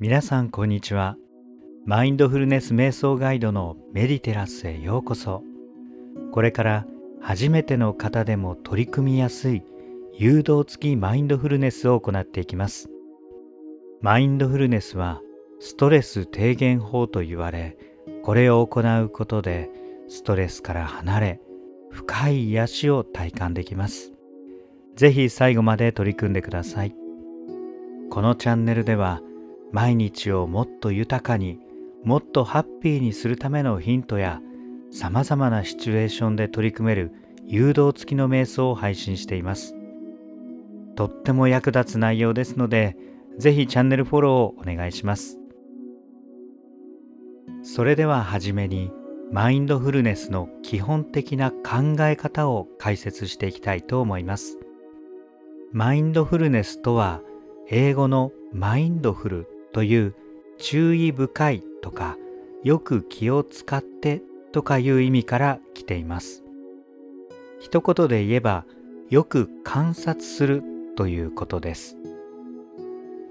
皆さんこんにちは。マインドフルネス瞑想ガイドのメディテラスへようこそ。これから初めての方でも取り組みやすい誘導付きマインドフルネスを行っていきます。マインドフルネスはストレス低減法と言われこれを行うことでストレスから離れ深い癒しを体感できます。ぜひ最後まで取り組んでください。このチャンネルでは毎日をもっと豊かにもっとハッピーにするためのヒントやさまざまなシチュエーションで取り組める誘導付きの瞑想を配信しています。とっても役立つ内容ですのでぜひチャンネルフォローをお願いします。それでははじめにマインドフルネスの基本的な考え方を解説していきたいと思います。マインドフルネスとは英語のマインドフル。という注意深いとかよく気を使ってとかいう意味から来ています。一言で言えばよく観察するということです。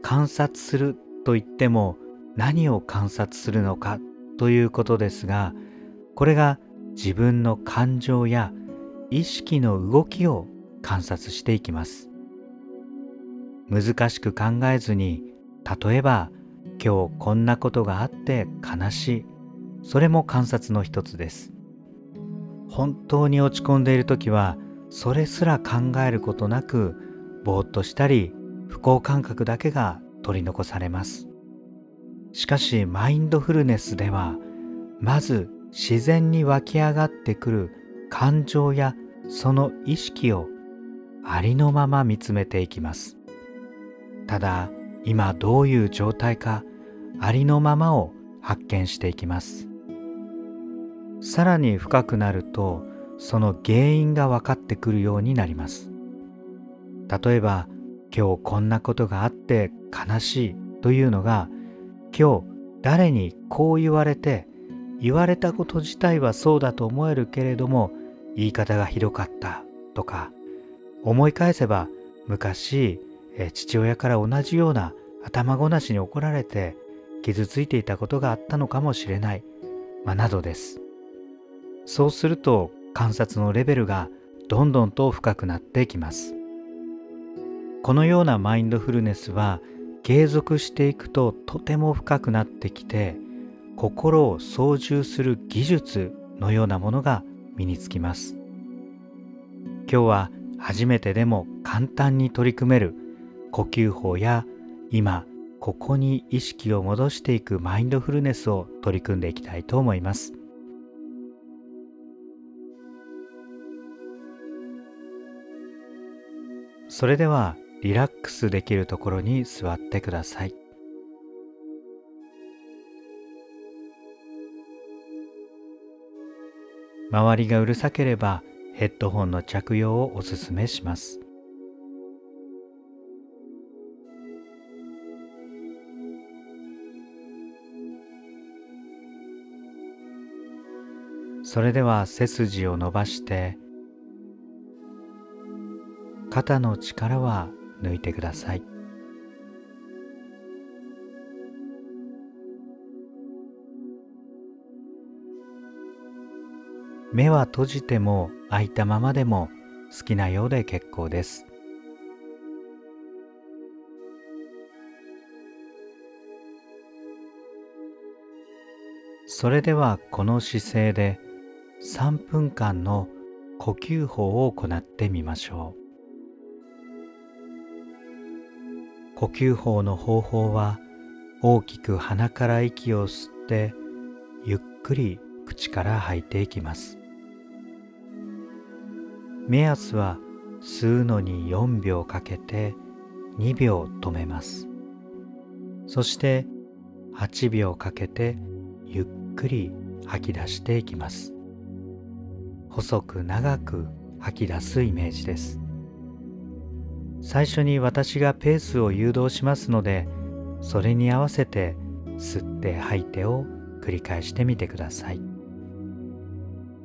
観察すると言っても何を観察するのかということですがこれが自分の感情や意識の動きを観察していきます。難しく考えずに例えば今日こんなことがあって悲しい。それも観察の一つです。本当に落ち込んでいる時はそれすら考えることなくぼーっとしたり不幸感覚だけが取り残されます。しかしマインドフルネスではまず自然に湧き上がってくる感情やその意識をありのまま見つめていきます。ただ今どういう状態かありのままを発見していきます。さらに深くなるとその原因が分かってくるようになります。例えば今日こんなことがあって悲しいというのが今日誰にこう言われて言われたこと自体はそうだと思えるけれども言い方がひどかったとか思い返せば昔父親から同じような頭ごなしに怒られて傷ついていたことがあったのかもしれない、まあ、などです。そうすると観察のレベルがどんどんと深くなっていきます。このようなマインドフルネスは継続していくととても深くなってきて心を操縦する技術のようなものが身につきます。今日は初めてでも簡単に取り組める呼吸法や今ここに意識を戻していくマインドフルネスを取り組んでいきたいと思います。それではリラックスできるところに座ってください。周りがうるさければヘッドホンの着用をおすすめします。それでは背筋を伸ばして肩の力は抜いてください。目は閉じても開いたままでも好きなようで結構です。それではこの姿勢で3分間の呼吸法を行ってみましょう。呼吸法の方法は大きく鼻から息を吸ってゆっくり口から吐いていきます。目安は吸うのに4秒かけて2秒止めます。そして8秒かけてゆっくり吐き出していきます。細く長く吐き出すイメージです。最初に私がペースを誘導しますのでそれに合わせて吸って吐いてを繰り返してみてください。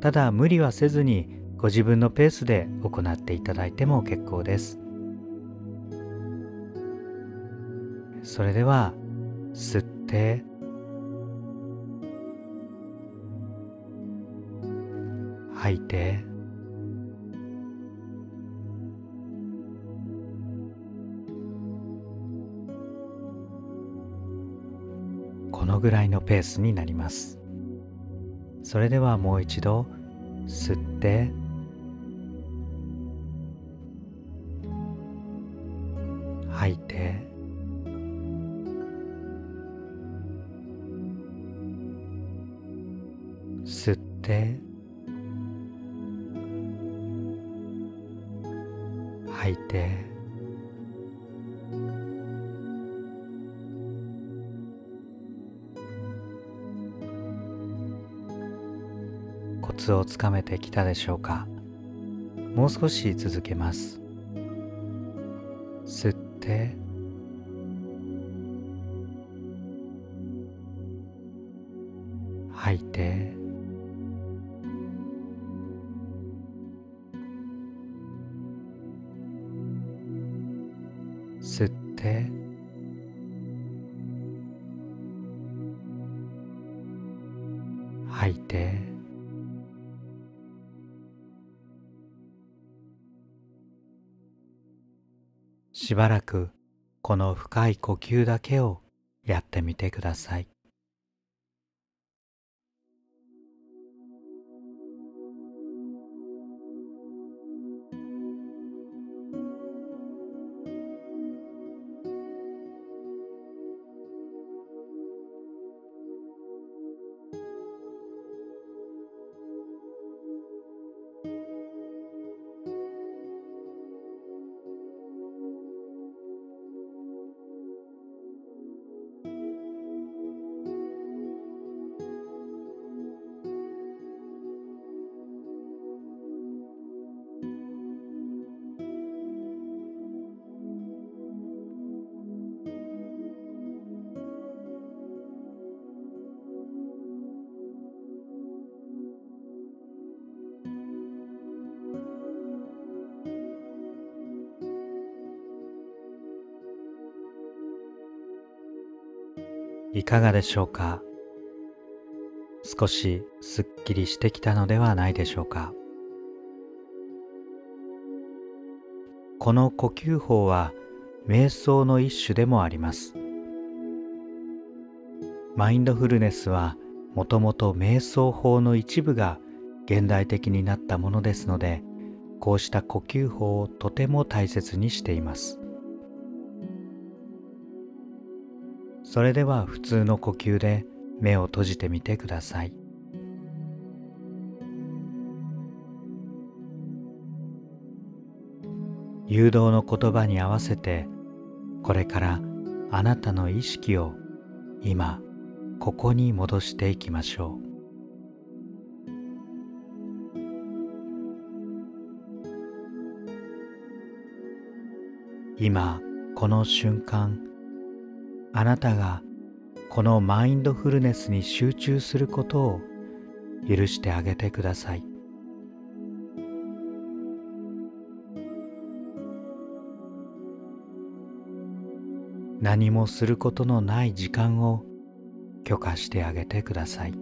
ただ無理はせずにご自分のペースで行っていただいても結構です。それでは吸って吐いて。このぐらいのペースになります。それではもう一度吸って。吐いて。吸って。いて。コツをつかめてきたでしょうか。もう少し続けます。吸って。吐いて。しばらくこの深い呼吸だけをやってみてください。いかがでしょうか？少しすっきりしてきたのではないでしょうか？この呼吸法は瞑想の一種でもあります。マインドフルネスはもともと瞑想法の一部が現代的になったものですのでこうした呼吸法をとても大切にしています。それでは普通の呼吸で目を閉じてみてください。誘導の言葉に合わせてこれからあなたの意識を今ここに戻していきましょう。今この瞬間あなたがこのマインドフルネスに集中することを許してあげてください。何もすることのない時間を許可してあげてください。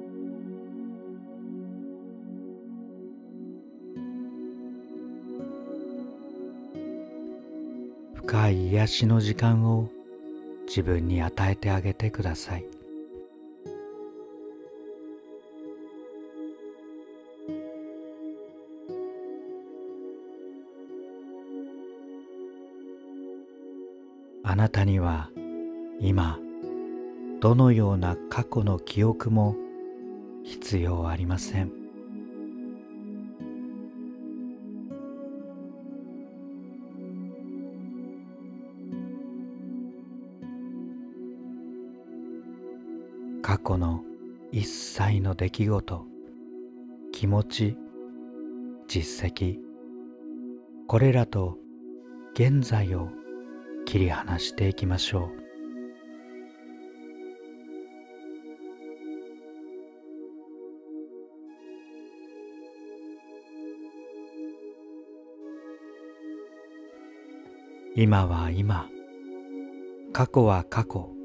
深い癒しの時間を自分に与えてあげてください。あなたには今どのような過去の記憶も必要ありません。過去の一切の出来事気持ち実績これらと現在を切り離していきましょう。今は今過去は過去。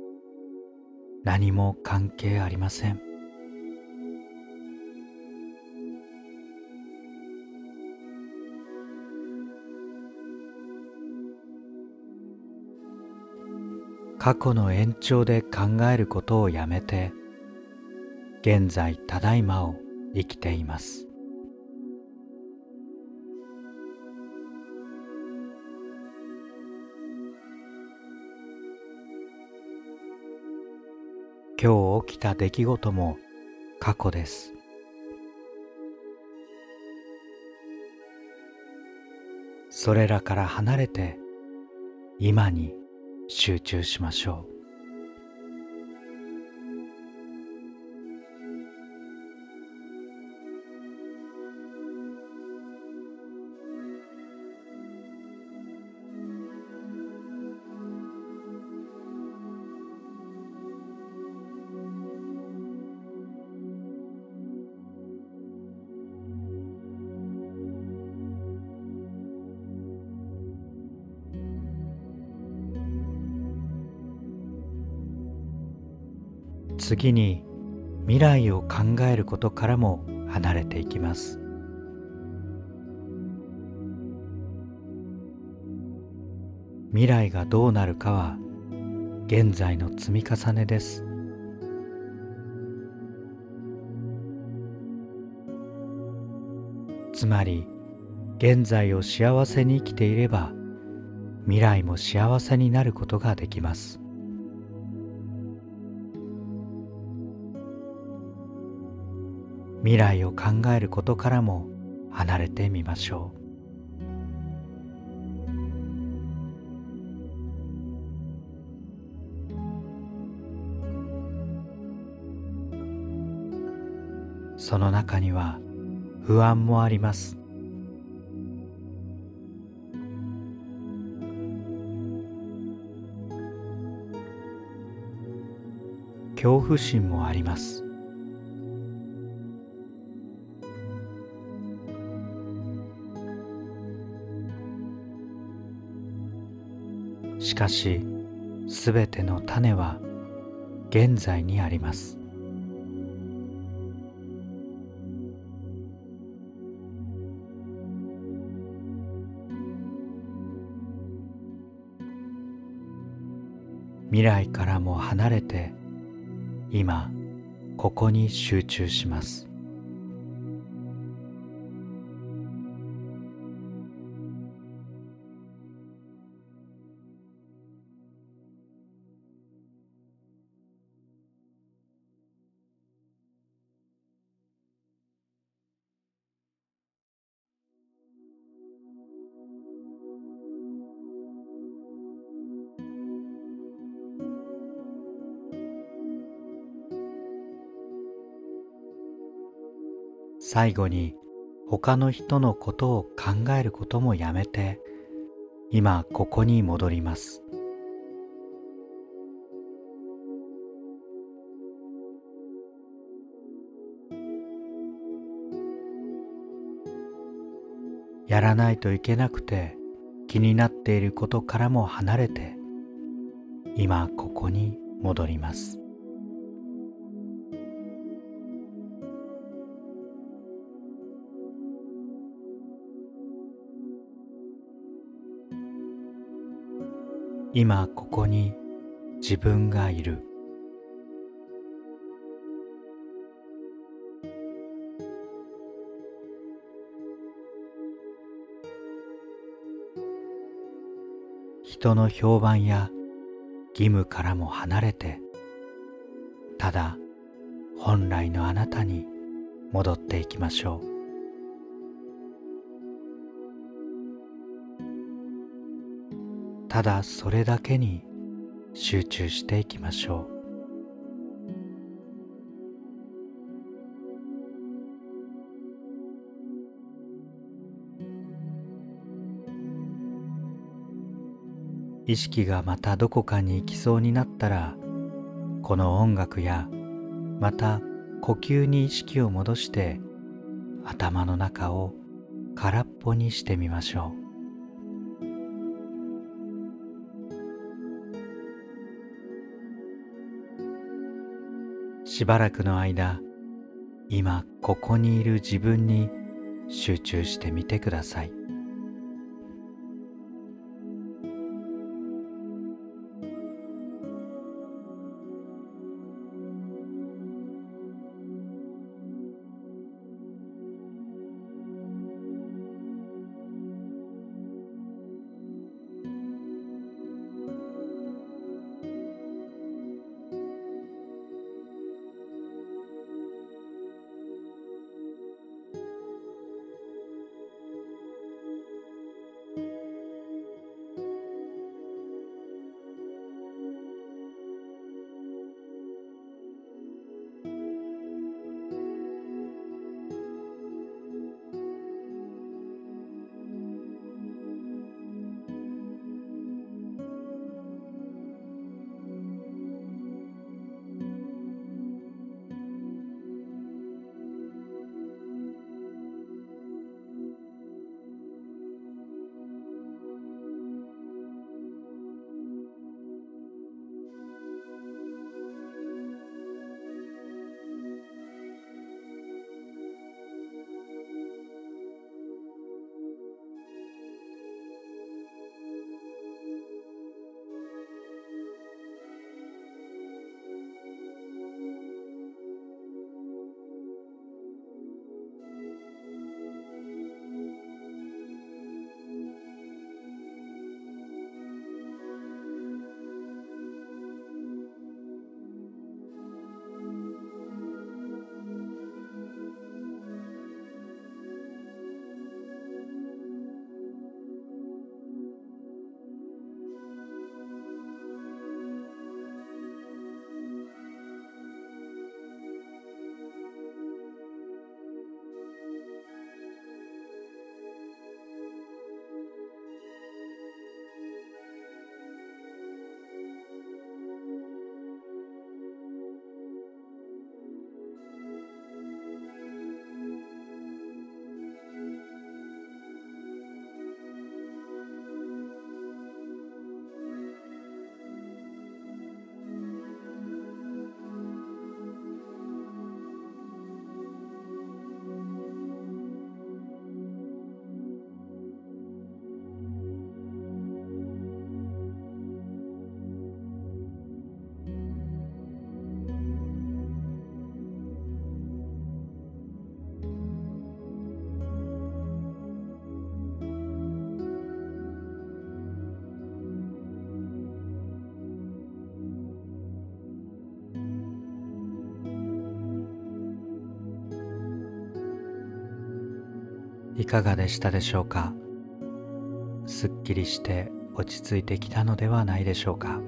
何も関係ありません。過去の延長で考えることをやめて現在ただいまを生きています。今日起きた出来事も過去です。それらから離れて今に集中しましょう。次に未来を考えることからも離れていきます。未来がどうなるかは現在の積み重ねです。つまり現在を幸せに生きていれば未来も幸せになることができます。未来を考えることからも離れてみましょう。その中には不安もあります。恐怖心もあります。しかしすべての種は現在にあります。未来からも離れて今ここに集中します。最後に他の人のことを考えることもやめて今ここに戻ります。やらないといけなくて気になっていることからも離れて今ここに戻ります。今ここに自分がいる。人の評判や義務からも離れてただ本来のあなたに戻っていきましょう。ただそれだけに集中していきましょう。意識がまたどこかに行きそうになったらこの音楽やまた呼吸に意識を戻して頭の中を空っぽにしてみましょう。しばらくの間今ここにいる自分に集中してみてください。いかがでしたでしょうか？すっきりして落ち着いてきたのではないでしょうか？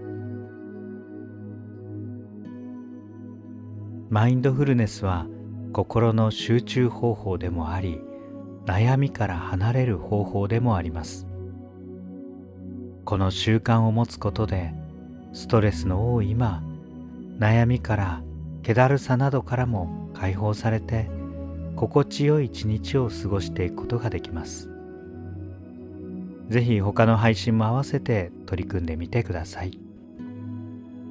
マインドフルネスは心の集中方法でもあり悩みから離れる方法でもあります。この習慣を持つことでストレスの多い今悩みから気だるさなどからも解放されて心地よい一日を過ごしていくことができます。ぜひ他の配信も合わせて取り組んでみてください。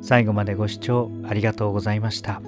最後までご視聴ありがとうございました。